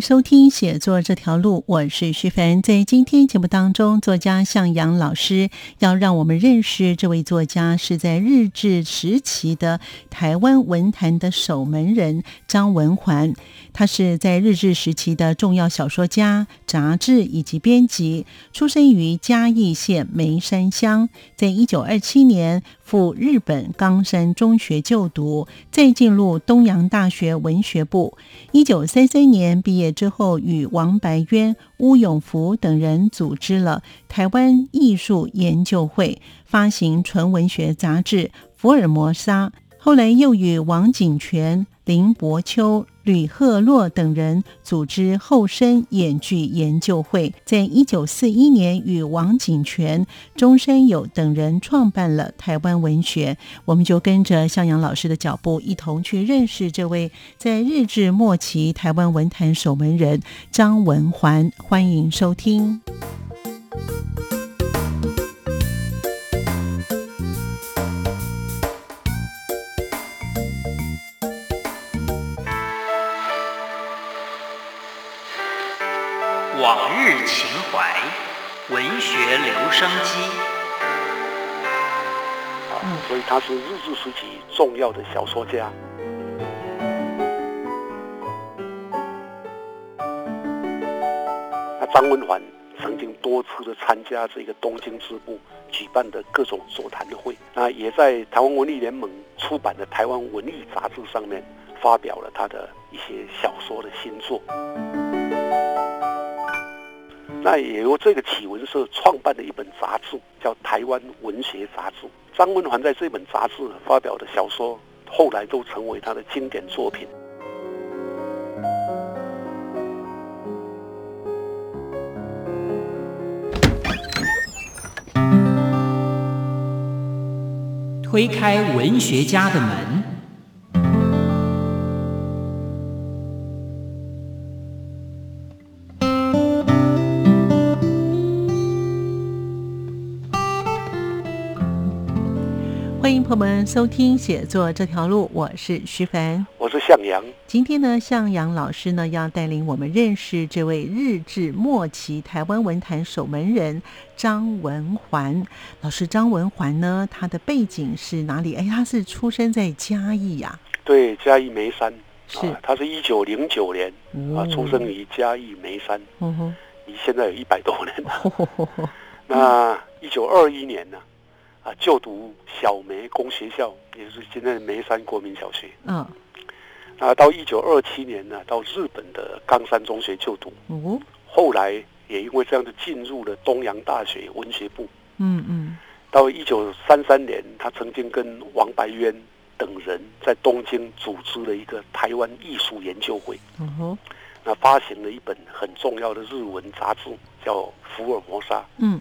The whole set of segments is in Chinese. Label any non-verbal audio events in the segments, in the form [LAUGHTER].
收听《写作这条路》，我是徐凡。在今天节目当中，作家向阳老师要让我们认识这位作家，是在日治时期的台湾文坛的守门人张文环。他是在日治时期的重要小说家、杂志以及编辑，出生于嘉义县梅山乡，在一九二七年赴日本冈山中学就读，再进入东洋大学文学部。一九三三年。毕业之后，与王白渊、乌永福等人组织了台湾艺术研究会，发行纯文学杂志《福尔摩沙》。后来又与王景泉、林伯秋、吕赫洛等人组织后生演剧研究会，在一九四一年与王景泉、中山友等人创办了台湾文学。我们就跟着向阳老师的脚步，一同去认识这位在日治末期台湾文坛守门人张文环。欢迎收听。留声机。啊，所以他是日治时期重要的小说家。那张文环曾经多次的参加这个东京支部举办的各种座谈会，那也在台湾文艺联盟出版的《台湾文艺杂志》上面发表了他的一些小说的新作。那也由这个启文社创办的一本杂志，叫《台湾文学杂志》。张文环在这本杂志发表的小说，后来都成为他的经典作品。推开文学家的门。们收听《写作这条路》，我是徐凡，我是向阳。今天呢，向阳老师呢要带领我们认识这位日治末期台湾文坛守门人张文环老师。张文环呢，他的背景是哪里？哎，他是出生在嘉义呀。对，嘉义梅山是。他是一九零九年啊，出生于嘉义梅山。嗯哼，离现在有一百多年了。[LAUGHS] 那一九二一年呢？啊，就读小梅公学校，也就是现在的梅山国民小学。嗯，啊，到一九二七年呢，到日本的冈山中学就读。哦，后来也因为这样子进入了东洋大学文学部。嗯嗯，到一九三三年，他曾经跟王白渊等人在东京组织了一个台湾艺术研究会。嗯哼，那发行了一本很重要的日文杂志，叫《福尔摩沙》。嗯。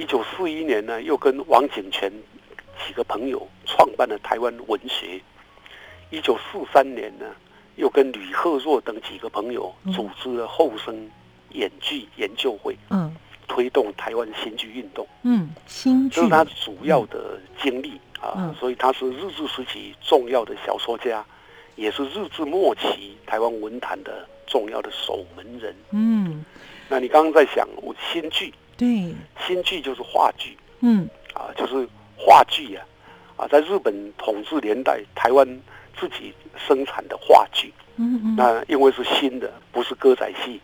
一九四一年呢，又跟王景泉几个朋友创办了台湾文学。一九四三年呢，又跟吕赫若等几个朋友组织了后生演剧研究会，嗯，推动台湾新剧运动，嗯，新剧这是他主要的经历啊，所以他是日治时期重要的小说家，也是日治末期台湾文坛的重要的守门人。嗯，那你刚刚在想我新剧？对，新剧就是话剧，嗯，啊，就是话剧呀，啊，在日本统治年代，台湾自己生产的话剧，嗯嗯，那因为是新的，不是歌仔戏，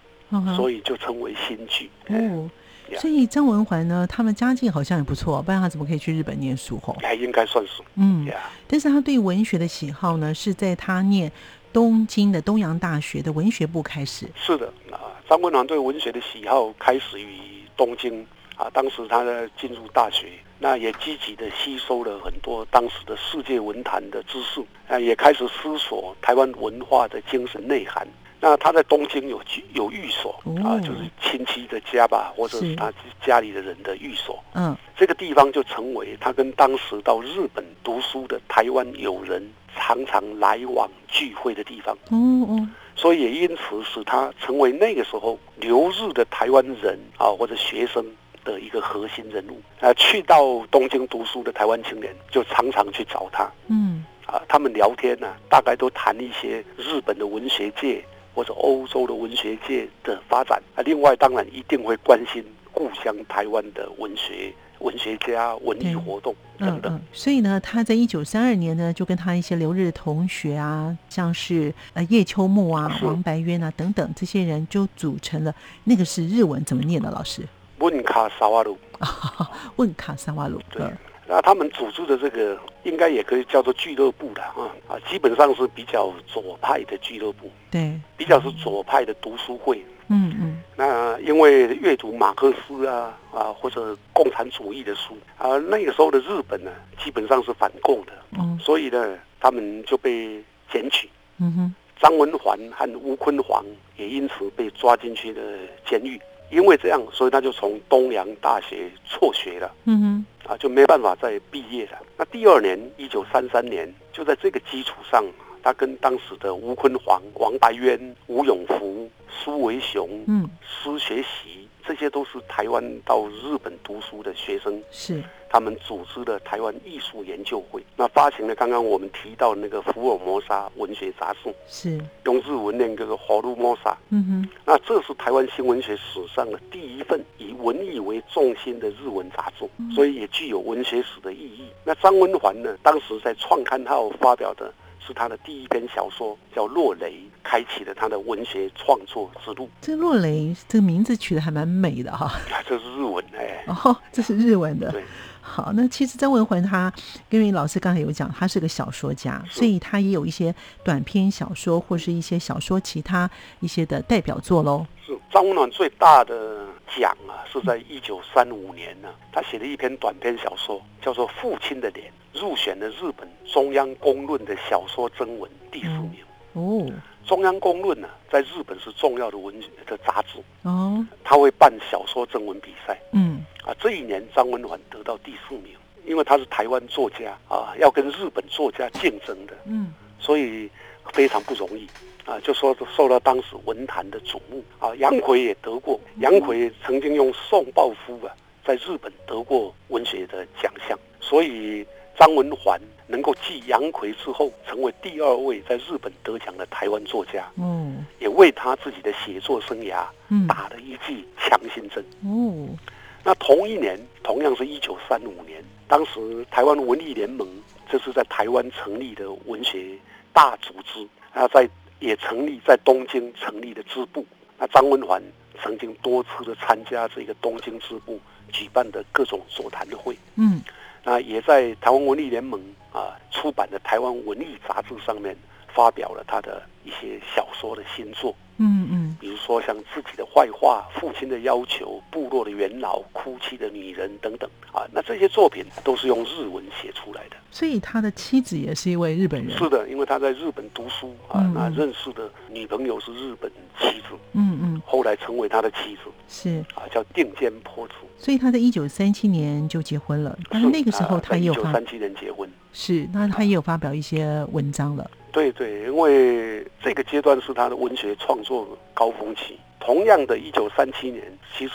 所以就称为新剧。哦，所以张文环呢，他们家境好像也不错，不然他怎么可以去日本念书？吼，还应该算是，嗯，但是他对文学的喜好呢，是在他念东京的东洋大学的文学部开始。是的，啊，张文环对文学的喜好开始于。东京啊，当时他在进入大学，那也积极的吸收了很多当时的世界文坛的知识，啊，也开始思索台湾文化的精神内涵。那他在东京有居有寓所啊，就是亲戚的家吧，或者是他家里的人的寓所。嗯，这个地方就成为他跟当时到日本读书的台湾友人常常来往聚会的地方。嗯嗯，所以也因此使他成为那个时候留日的台湾人啊，或者学生的一个核心人物。啊，去到东京读书的台湾青年就常常去找他。嗯，啊，他们聊天呢，大概都谈一些日本的文学界。或者欧洲的文学界的发展啊，另外当然一定会关心故乡台湾的文学、文学家、文艺活动等等。所以呢，他在一九三二年呢，就跟他一些留日的同学啊，像是呃叶秋木啊、王白渊啊等等这些人，就组成了那个是日文怎么念的？老师？问卡萨瓦鲁。[LAUGHS] 问卡萨瓦鲁。对。那他们组织的这个应该也可以叫做俱乐部的啊啊，基本上是比较左派的俱乐部，对，比较是左派的读书会，嗯嗯。那因为阅读马克思啊啊或者共产主义的书啊，那个时候的日本呢基本上是反共的，嗯，所以呢他们就被检举，嗯哼。张文环和吴坤煌也因此被抓进去的监狱。因为这样，所以他就从东洋大学辍学了。嗯哼，啊，就没办法再毕业了。那第二年，一九三三年，就在这个基础上，他跟当时的吴坤煌、王白渊、吴永福、苏维雄、嗯，施学习。这些都是台湾到日本读书的学生，是他们组织了台湾艺术研究会。那发行了刚刚我们提到那个福尔摩沙文学杂志，是用日文念叫做《华鲁摩沙》。嗯哼，那这是台湾新文学史上的第一份以文艺为重心的日文杂志，所以也具有文学史的意义。那张文环呢，当时在创刊号发表的。是他的第一篇小说，叫《落雷》，开启了他的文学创作之路。这《落雷》这个名字取得还蛮美的哈。这是日文哎。哦，这是日文的。对。好，那其实张文环他，因为老师刚才有讲，他是个小说家，所以他也有一些短篇小说或是一些小说其他一些的代表作喽。是张文暖最大的奖啊，是在一九三五年呢，他写了一篇短篇小说，叫做《父亲的脸》。入选了日本中央公论的小说征文第四名哦。中央公论呢，在日本是重要的文的杂志哦。他会办小说征文比赛，嗯啊，这一年张文环得到第四名，因为他是台湾作家啊，要跟日本作家竞争的，嗯，所以非常不容易啊，就说受到当时文坛的瞩目啊。杨奎也得过，杨奎曾经用宋抱夫啊，在日本得过文学的奖项，所以。张文环能够继杨奎之后，成为第二位在日本得奖的台湾作家，嗯，也为他自己的写作生涯打了一剂强心针。哦，那同一年，同样是一九三五年，当时台湾文艺联盟这是在台湾成立的文学大组织，啊，在也成立在东京成立的支部。那张文环曾经多次的参加这个东京支部举办的各种座谈会，嗯。那也在台湾文艺联盟啊出版的《台湾文艺杂志》上面发表了他的一些小说的新作。嗯嗯，比如说像自己的坏话、父亲的要求、部落的元老、哭泣的女人等等啊，那这些作品都是用日文写出来的。所以他的妻子也是一位日本人。是的，因为他在日本读书啊，那认识的女朋友是日本妻子。嗯嗯，后来成为他的妻子。是啊，叫定间坡子。所以他在一九三七年就结婚了，但是那个时候他也有一九三七年结婚。是，那他也有发表一些文章了。对对，因为这个阶段是他的文学创作高峰期。同样的，一九三七年，其实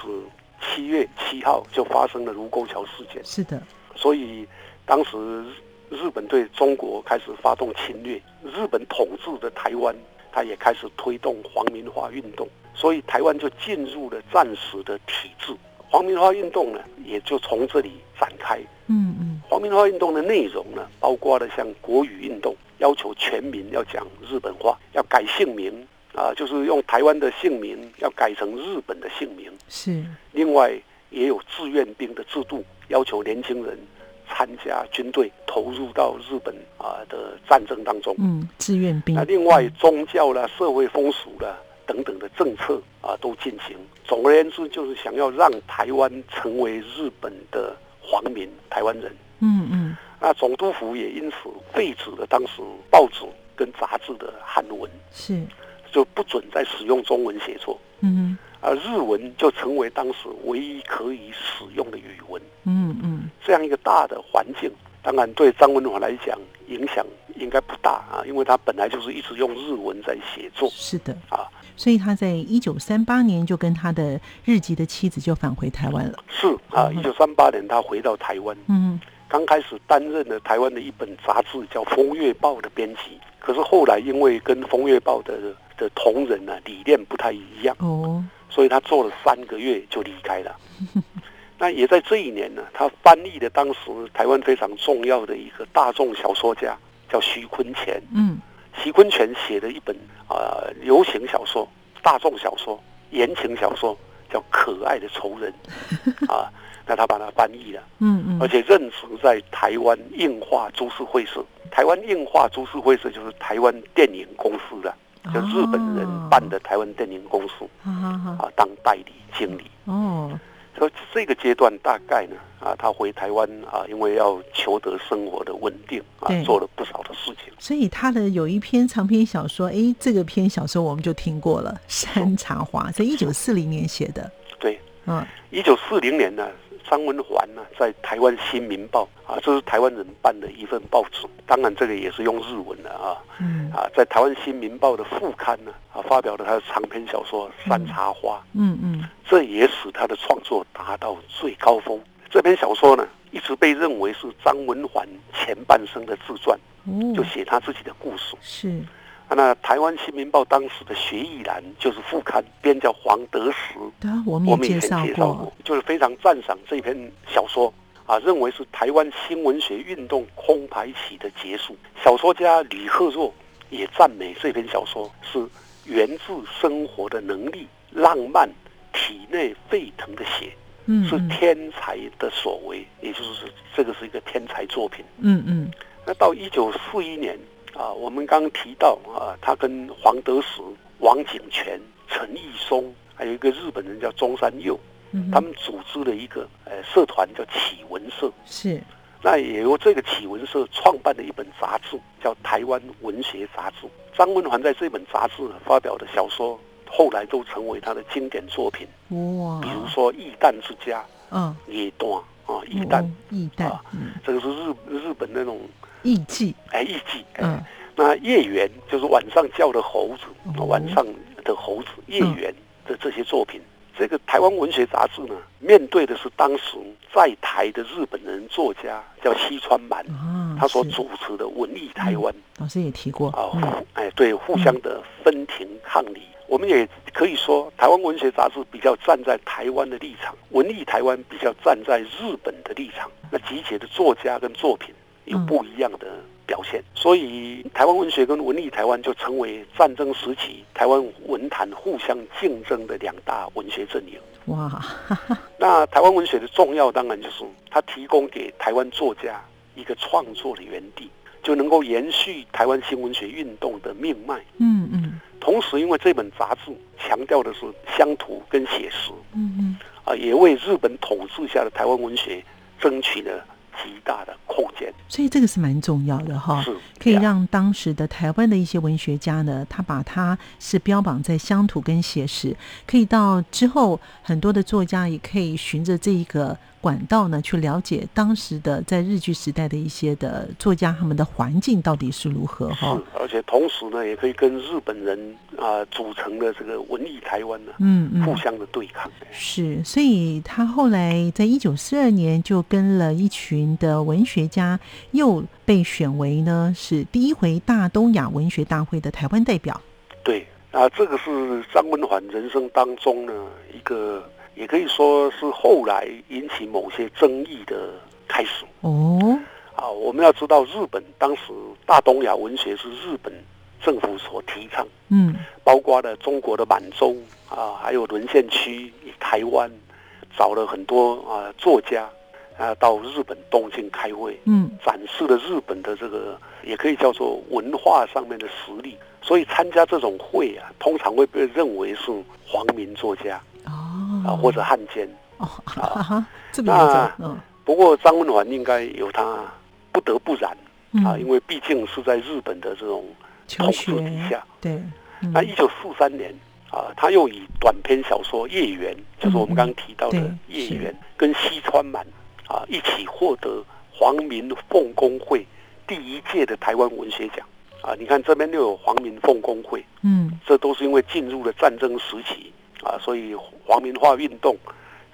七月七号就发生了卢沟桥事件。是的，所以当时日本对中国开始发动侵略，日本统治的台湾，他也开始推动皇民化运动，所以台湾就进入了战时的体制。皇民化运动呢，也就从这里展开。嗯嗯，皇民化运动的内容呢，包括了像国语运动。要求全民要讲日本话，要改姓名啊，就是用台湾的姓名要改成日本的姓名。是。另外也有志愿兵的制度，要求年轻人参加军队，投入到日本啊的战争当中。嗯，志愿兵。那另外宗教啦、社会风俗啦等等的政策啊都进行。总而言之，就是想要让台湾成为日本的皇民台湾人。嗯嗯。那总督府也因此废止了当时报纸跟杂志的汉文，是就不准再使用中文写作。嗯嗯而日文就成为当时唯一可以使用的语文。嗯嗯。这样一个大的环境，当然对张文华来讲影响应该不大啊，因为他本来就是一直用日文在写作。是的啊，所以他在一九三八年就跟他的日籍的妻子就返回台湾了。是啊，一九三八年他回到台湾。嗯。刚开始担任了台湾的一本杂志叫《风月报》的编辑，可是后来因为跟《风月报》的的同仁呢理念不太一样，哦，所以他做了三个月就离开了。[LAUGHS] 那也在这一年呢，他翻译的当时台湾非常重要的一个大众小说家叫徐坤乾。嗯，徐坤泉写的一本啊、流行小说、大众小说、言情小说，叫《可爱的仇人 [LAUGHS]》啊。那他把它翻译了，嗯嗯，而且任职在台湾映画株式会社。台湾映画株式会社就是台湾电影公司的，就日本人办的台湾电影公司好好好，啊，当代理经理。哦，所以这个阶段大概呢，啊，他回台湾啊，因为要求得生活的稳定啊，做了不少的事情。所以他的有一篇长篇小说，诶，这个篇小说我们就听过了，《山茶花》在一九四零年写的，对，嗯。一九四零年呢，张文环呢在台湾《新民报》啊，这是台湾人办的一份报纸，当然这个也是用日文的啊嗯啊，在台湾《新民报》的副刊呢啊，发表了他的长篇小说《山茶花》。嗯嗯，这也使他的创作达到最高峰。这篇小说呢，一直被认为是张文环前半生的自传，就哦，写他自己的故事。是，啊那台湾新民报当时的学艺栏就是副刊编叫黄德时，我们我们以前介绍过过，，就是非常赞赏这篇小说啊，认为是台湾新文学运动空白期的结束。小说家吕赫若也赞美这篇小说是源自生活的能力、浪漫、体内沸腾的血，是天才的所为，也就是这个是一个天才作品。嗯嗯，那到一九四一年啊，我们刚刚提到啊，他跟黄德时、王景全、陈义松，还有一个日本人叫中山佑，嗯他们组织了一个呃社团叫启文社。是，那也由这个启文社创办的一本杂志，叫《台湾文学杂志》。张文环在这本杂志发表的小说，后来都成为他的经典作品，哇，比如说《异蛋之家》嗯，《野段》啊，《异蛋》哦异蛋这个是日日本那种艺伎，哎艺伎，哎。嗯。那夜园就是晚上叫的猴子，哦。晚上的猴子，夜园的这些作品。这个台湾文学杂志呢，面对的是当时在台的日本人作家叫西川满，啊，他所主持的文艺台湾。老师也提过，啊，嗯。互哎对，互相的分庭抗礼。我们也可以说，台湾文学杂志比较站在台湾的立场，文艺台湾比较站在日本的立场。那集结的作家跟作品有不一样的表现，所以台湾文学跟文艺台湾就成为战争时期台湾文坛互相竞争的两大文学阵营。哇，[LAUGHS] 那台湾文学的重要，当然就是它提供给台湾作家一个创作的园地，就能够延续台湾新文学运动的命脉。嗯嗯。同时，因为这本杂志强调的是乡土跟写实，嗯嗯，啊，也为日本统治下的台湾文学争取了极大的空间。所以这个是蛮重要的哈。是可以让当时的台湾的一些文学家呢，他把它是标榜在乡土跟写实，可以到之后很多的作家也可以循着这一个管道呢，去了解当时的在日据时代的一些的作家他们的环境到底是如何哈是。，而且同时呢，也可以跟日本人啊、组成的这个文艺台湾呢，嗯嗯，互相的对抗。是，所以他后来在一九四二年就跟了一群的文学家，又被选为呢是第一回大东亚文学大会的台湾代表。对啊，这个是张文环人生当中呢一个，也可以说是后来引起某些争议的开始哦，啊。我们要知道，日本当时大东亚文学是日本政府所提倡，嗯包括了中国的满洲啊，还有沦陷区台湾，找了很多啊作家啊到日本东京开会，嗯展示了日本的这个也可以叫做文化上面的实力。所以参加这种会啊，通常会被认为是皇民作家哦啊或者汉奸。哦哈哈，这么不不过张文环应该有他不得不然啊，因为毕竟是在日本的这种统治底下。对。那一九四三年啊，他又以短篇小说《夜缘》，就是我们刚刚提到的《叶缘》，跟西川满啊一起获得皇民奉公会第一届的台湾文学奖啊。你看这边又有皇民奉公会，嗯，这都是因为进入了战争时期啊，所以皇民化运动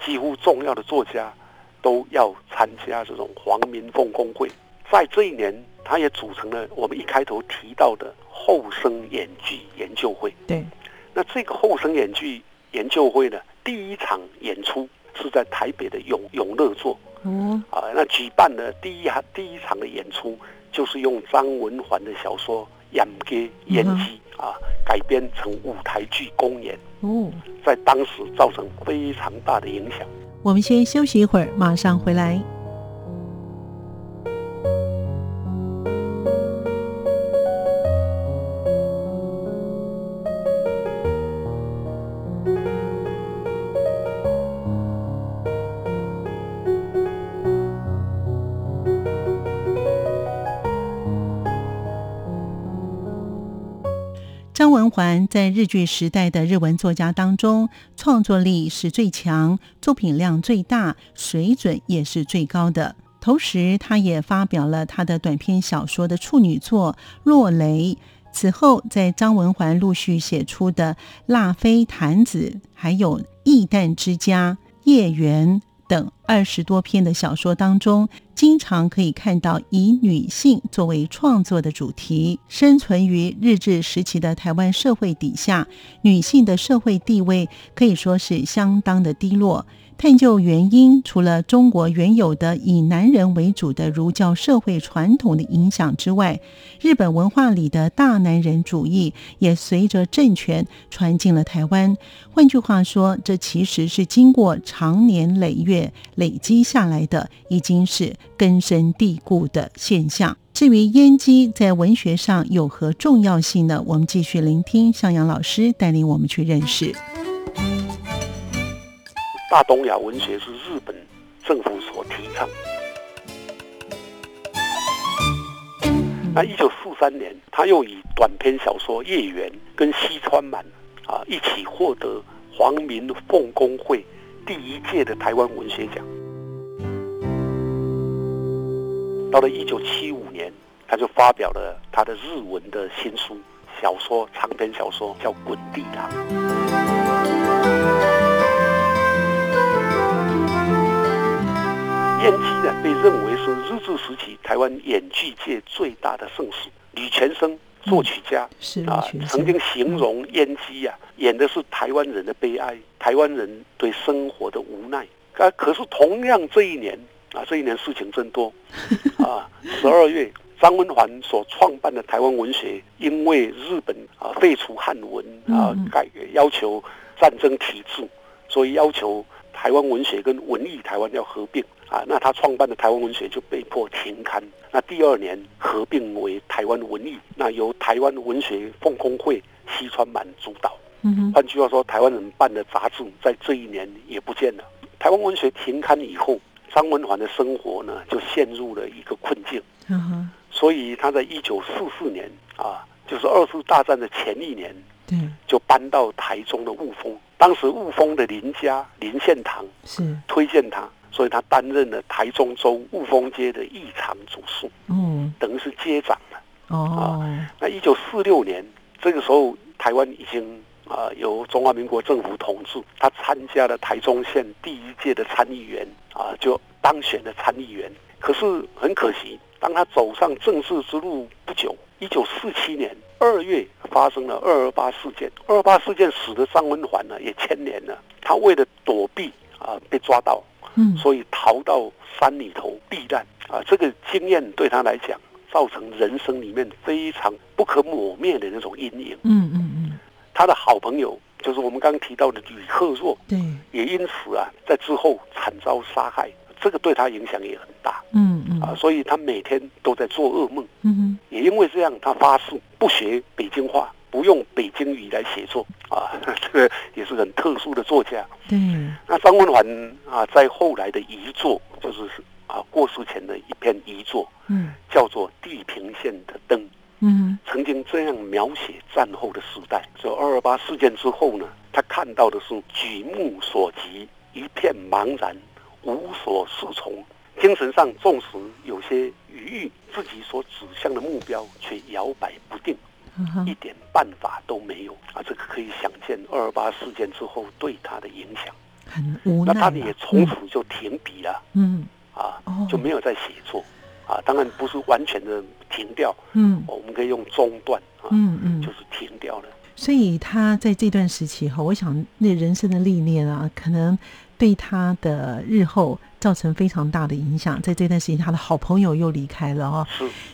几乎重要的作家都要参加这种皇民奉公会。在这一年，他也组成了我们一开头提到的。后生演剧研究会，对，那这个后生演剧研究会呢，第一场演出是在台北的永永乐座，嗯，啊，那举办的第一第一场的演出就是用张文环的小说《演给演技》啊改编成舞台剧公演，哦，在当时造成非常大的影响。我们先休息一会儿，马上回来。张文环在日剧时代的日文作家当中，创作力是最强，作品量最大，水准也是最高的。同时，他也发表了他的短篇小说的处女作《落雷》。此后，在张文环陆续写出的《辣妃坛子》还有《异蛋之家》《叶缘》。等二十多篇的小说当中，经常可以看到以女性作为创作的主题。生存于日治时期的台湾社会底下，女性的社会地位可以说是相当的低落。探究原因，除了中国原有的以男人为主的儒教社会传统的影响之外，日本文化里的大男人主义也随着政权传进了台湾。换句话说，这其实是经过长年累月累积下来的，已经是根深蒂固的现象。至于烟机在文学上有何重要性呢？我们继续聆听向阳老师带领我们去认识。大东亚文学是日本政府所提倡。那一九四三年，他又以短篇小说《叶缘》跟西川满啊一起获得皇民奉公会第一届的台湾文学奖。到了一九七五年，他就发表了他的日文的新书小说长篇小说，叫《滚地堂》。燕姬呢，被认为是日治时期台湾演剧界最大的盛世。吕全生作曲家是啊，曾经形容燕姬啊，演的是台湾人的悲哀，台湾人对生活的无奈。啊，可是同样这一年啊，这一年事情真多 [LAUGHS] 啊。十二月，张文环所创办的台湾文学，因为日本啊废除汉文啊，改要求战争体制，所以要求台湾文学跟文艺台湾要合并。啊，那他创办的台湾文学就被迫停刊。那第二年合并为台湾文艺，那由台湾文学奉公会西川满主导。嗯换句话说，台湾人办的杂志在这一年也不见了。台湾文学停刊以后，张文环的生活呢就陷入了一个困境。嗯哼。所以他在一九四四年啊，就是二次大战的前一年，对，就搬到台中的雾峰。当时雾峰的林家林献堂是推荐他。所以他担任了台中州雾峰街的议场主事，嗯，等于是街长了。哦，那一九四六年这个时候，台湾已经啊由中华民国政府统治，他参加了台中县第一届的参议员啊，就当选了参议员。可是很可惜，当他走上政治之路不久，一九四七年二月发生了二二八事件。二二八事件使得张文环呢也牵连了，他为了躲避啊被抓到。嗯，所以逃到山里头避难啊，这个经验对他来讲，造成人生里面非常不可磨灭的那种阴影。嗯嗯嗯，他的好朋友就是我们刚刚提到的吕克若，对，也因此啊，在之后惨遭杀害，这个对他影响也很大。嗯嗯，啊，所以他每天都在做噩梦。嗯哼，也因为这样，他发誓不学北京话。不用北京语来写作啊，[LAUGHS] 这个也是很特殊的作家。嗯，那张文环啊，在后来的遗作就是啊过世前的一篇遗作，嗯，叫做《地平线的灯》。嗯，曾经这样描写战后的时代。这二二八事件之后呢，他看到的是举目所及一片茫然，无所适从。精神上纵使有些余裕，自己所指向的目标却二二八事件之后对他的影响。很无奈。那他也从此就停笔了。嗯，啊，就没有再写作。啊，当然不是完全的停掉。嗯，我们可以用中断。啊，嗯嗯，就是停掉了。所以他在这段时期哈，我想那人生的历练啊，可能。对他的日后造成非常大的影响，在这段时间，他的好朋友又离开了哦，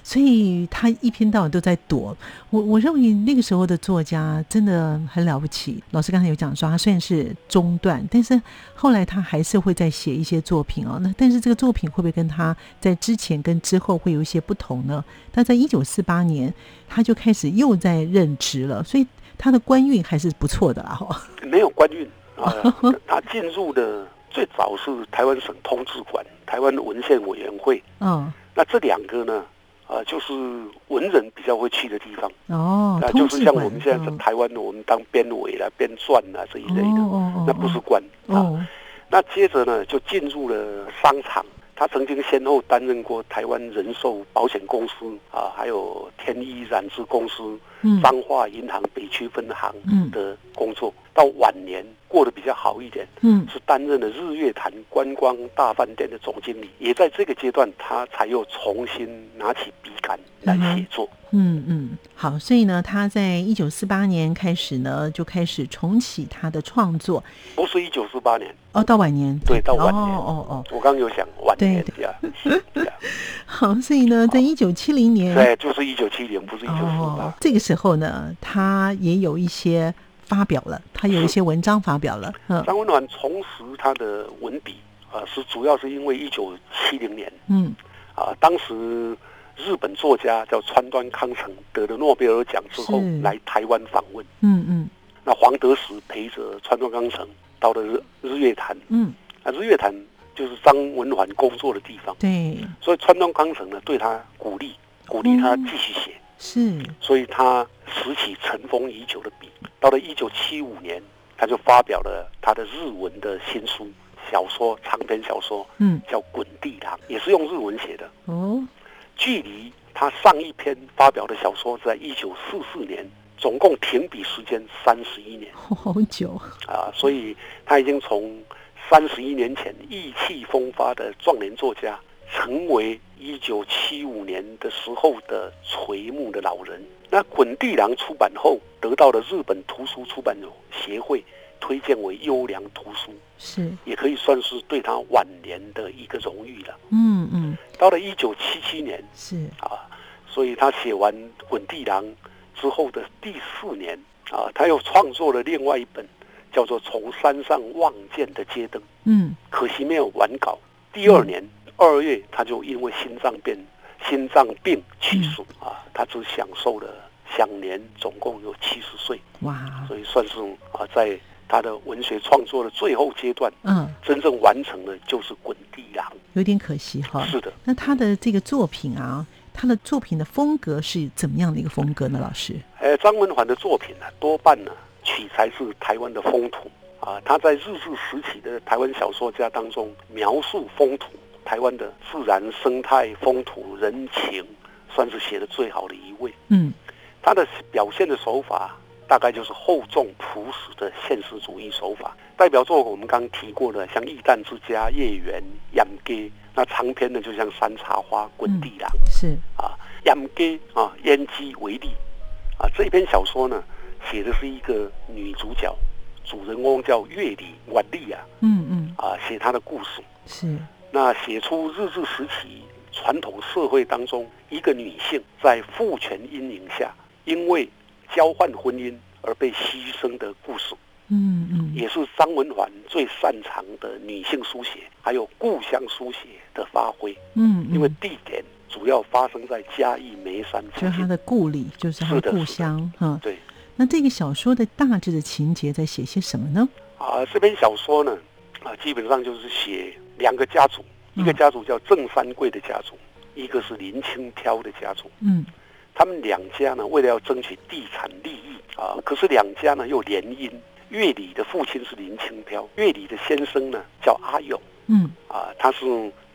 所以他一天到晚都在躲。我我认为那个时候的作家真的很了不起。老师刚才有讲说，他虽然是中断，但是后来他还是会再写一些作品哦。那但是这个作品会不会跟他在之前跟之后会有一些不同呢？他在一九四八年他就开始又在任职了，所以他的官运还是不错的啦。哈，没有官运。啊，[LAUGHS] 他进入的最早是台湾省通志馆、台湾文献委员会。嗯，那这两个呢，啊，就是文人比较会去的地方。哦，那就是像我们现在在台湾的，我们当编委啦、编撰啦这一类的。那不是官啊。那接着呢，就进入了商场。他曾经先后担任过台湾人寿保险公司啊，还有天一染织公司、彰化银行北区分行的工作。到晚年过得比较好一点，嗯，是担任了日月潭观光大饭店的总经理。也在这个阶段，他才又重新拿起笔杆来写作。嗯嗯，好，所以呢，他在一九四八年开始呢，就开始重启他的创作。不是一九四八年哦，到晚年。对，到晚年。哦哦哦，我刚刚有想晚年。对 [LAUGHS] 对。好，所以呢，在一九七零年。对，就是一九七零，不是一九四八。这个时候呢，他也有一些。发表了，他有一些文章发表了。张文暖重拾他的文笔啊，是主要是因为一九七零年，嗯，啊，当时日本作家叫川端康成得了诺贝尔奖之后来台湾访问，嗯嗯，那黄德时陪着川端康成到了日日月潭，嗯，啊日月潭就是张文环工作的地方，对，所以川端康成呢对他鼓励，鼓励他继续写。是，所以他拾起尘封已久的笔，到了一九七五年，他就发表了他的日文的新书小说长篇小说，嗯，叫《滚地狼》，也是用日文写的。哦，距离他上一篇发表的小说在一九四四年，总共停笔时间三十一年，好久啊！所以他已经从三十一年前意气风发的壮年作家。成为一九七五年的时候的垂暮的老人。那《滚地狼》出版后，得到了日本图书出版协会推荐为优良图书，是也可以算是对他晚年的一个荣誉了。嗯嗯。到了一九七七年，是啊，所以他写完《滚地狼》之后的第四年啊，他又创作了另外一本，叫做《从山上望见的街灯》。嗯，可惜没有完稿。第二年。二月，他就因为心脏病，心脏病去世啊！他只享受了享年总共有七十岁，哇！所以算是啊，在他的文学创作的最后阶段，嗯，真正完成的就是《滚地狼》，有点可惜哈。是的。那他的这个作品啊，他的作品的风格是怎么样的一个风格呢？老师？呃，张文环的作品呢，多半呢取材是台湾的风土啊。他在日治时期的台湾小说家当中，描述风土。台湾的自然生态、风土人情，算是写的最好的一位。嗯，他的表现的手法大概就是厚重朴实的现实主义手法。代表作我们刚提过的，像《异弹之家》《叶缘》《养鸡》，那长篇的就像《山茶花》《滚地狼》是啊，《养鸡》啊，《烟鸡》为例啊，这一篇小说呢，写的是一个女主角，主人公叫月里婉丽啊，嗯嗯啊，写她的故事是。那写出日治时期传统社会当中一个女性在父权阴影下，因为交换婚姻而被牺牲的故事，嗯嗯，也是张文环最擅长的女性书写，还有故乡书写的发挥，嗯，因为地点主要发生在嘉义梅山，就是他的故里，就是他的故乡，哈，对。那这个小说的大致的情节在写些什么呢？啊，这篇小说呢，啊，基本上就是写。两个家族一个家族叫郑三桂的家族，一个是林清飘的家族。嗯，他们两家呢，为了要争取地产利益啊，可是两家呢又联姻。乐理的父亲是林清飘，乐理的先生呢叫阿勇。嗯，啊，他是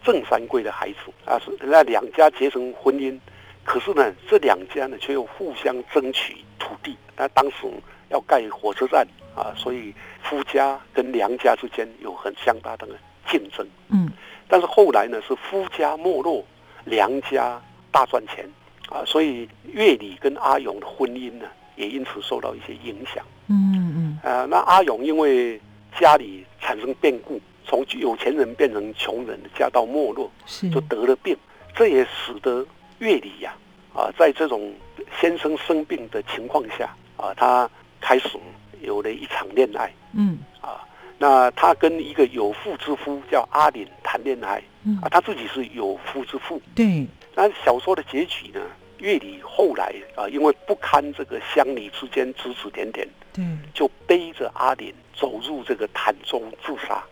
郑三桂的孩子啊，是那两家结成婚姻，可是呢，这两家呢却又互相争取土地。那当时要盖火车站啊，所以夫家跟娘家之间有很相当的竞争。嗯，但是后来呢，是夫家没落，娘家大赚钱啊，所以乐理跟阿勇的婚姻呢，也因此受到一些影响。嗯嗯，呃，那阿勇因为家里产生变故。从有钱人变成穷人，家道没落，就得了病，这也使得乐理呀，啊，在这种先生生病的情况下，啊，他开始有了一场恋爱，嗯，啊，那他跟一个有妇之夫叫阿林谈恋爱，啊，他自己是有夫之妇，对，那小说的结局呢，乐理后来啊，因为不堪这个乡里之间指指点点，对，就背着阿林走入这个潭中自杀。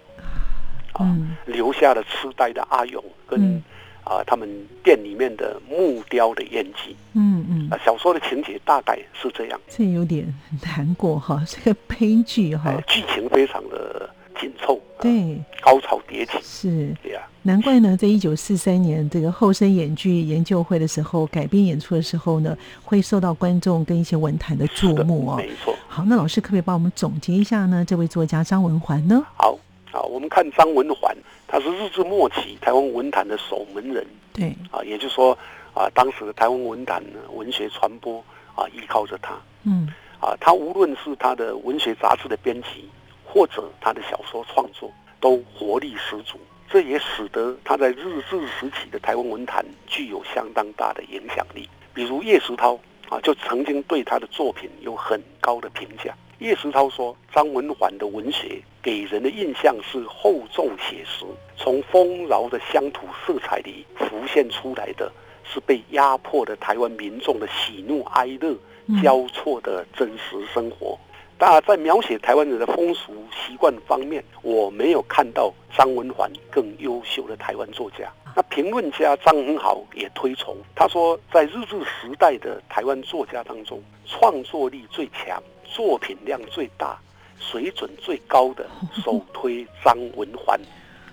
嗯，留下了痴呆的阿勇跟啊，他们店里面的木雕的演技。嗯嗯，啊，小说的情节大概是这样。这有点难过哈，这个悲剧哈。剧情非常的紧凑，对，高潮迭起。是，对呀。难怪呢，在一九四三年这个后生演剧研究会的时候，改编演出的时候呢，会受到观众跟一些文坛的注目哦。没错。好，那老师可不可以帮我们总结一下呢？这位作家张文环呢？好。好，我们看张文环，他是日治末期台湾文坛的守门人。对，啊，也就是说，啊，当时的台湾文坛呢，文学传播啊，依靠着他。嗯，啊，他无论是他的文学杂志的编辑，或者他的小说创作，都活力十足。这也使得他在日治时期的台湾文坛具有相当大的影响力。比如叶石涛啊，就曾经对他的作品有很高的评价。叶石涛说：“张文环的文学给人的印象是厚重写实，从丰饶的乡土色彩里浮现出来的是被压迫的台湾民众的喜怒哀乐交错的真实生活。但在描写台湾人的风俗习惯方面，我没有看到张文环更优秀的台湾作家。那评论家张文豪也推崇，他说，在日治时代的台湾作家当中，创作力最强。”作品量最大、水准最高的，[LAUGHS] 首推张文环，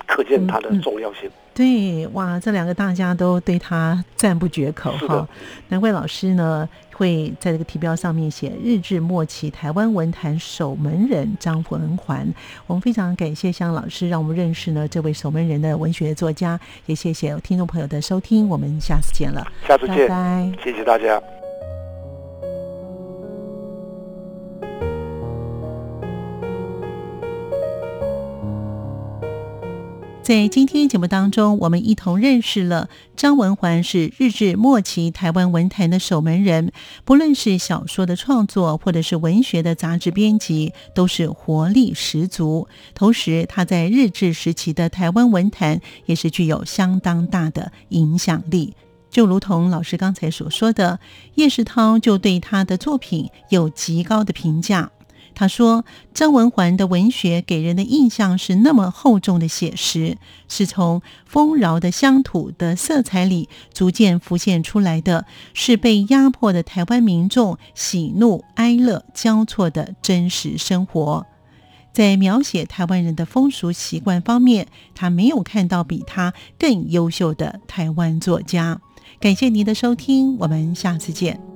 可见他的重要性。对，哇，这两个大家都对他赞不绝口哈。难怪老师呢会在这个题标上面写“日治末期台湾文坛守门人张文环”。我们非常感谢香老师，让我们认识呢这位守门人的文学作家。也谢谢听众朋友的收听，我们下次见了，下次见，拜拜，谢谢大家。在今天节目当中，我们一同认识了张文环，是日治末期台湾文坛的守门人。不论是小说的创作，或者是文学的杂志编辑，都是活力十足。同时，他在日治时期的台湾文坛也是具有相当大的影响力。就如同老师刚才所说的，叶世涛就对他的作品有极高的评价。他说：“张文环的文学给人的印象是那么厚重的写实，是从丰饶的乡土的色彩里逐渐浮现出来的，是被压迫的台湾民众喜怒哀乐交错的真实生活。在描写台湾人的风俗习惯方面，他没有看到比他更优秀的台湾作家。”感谢您的收听，我们下次见。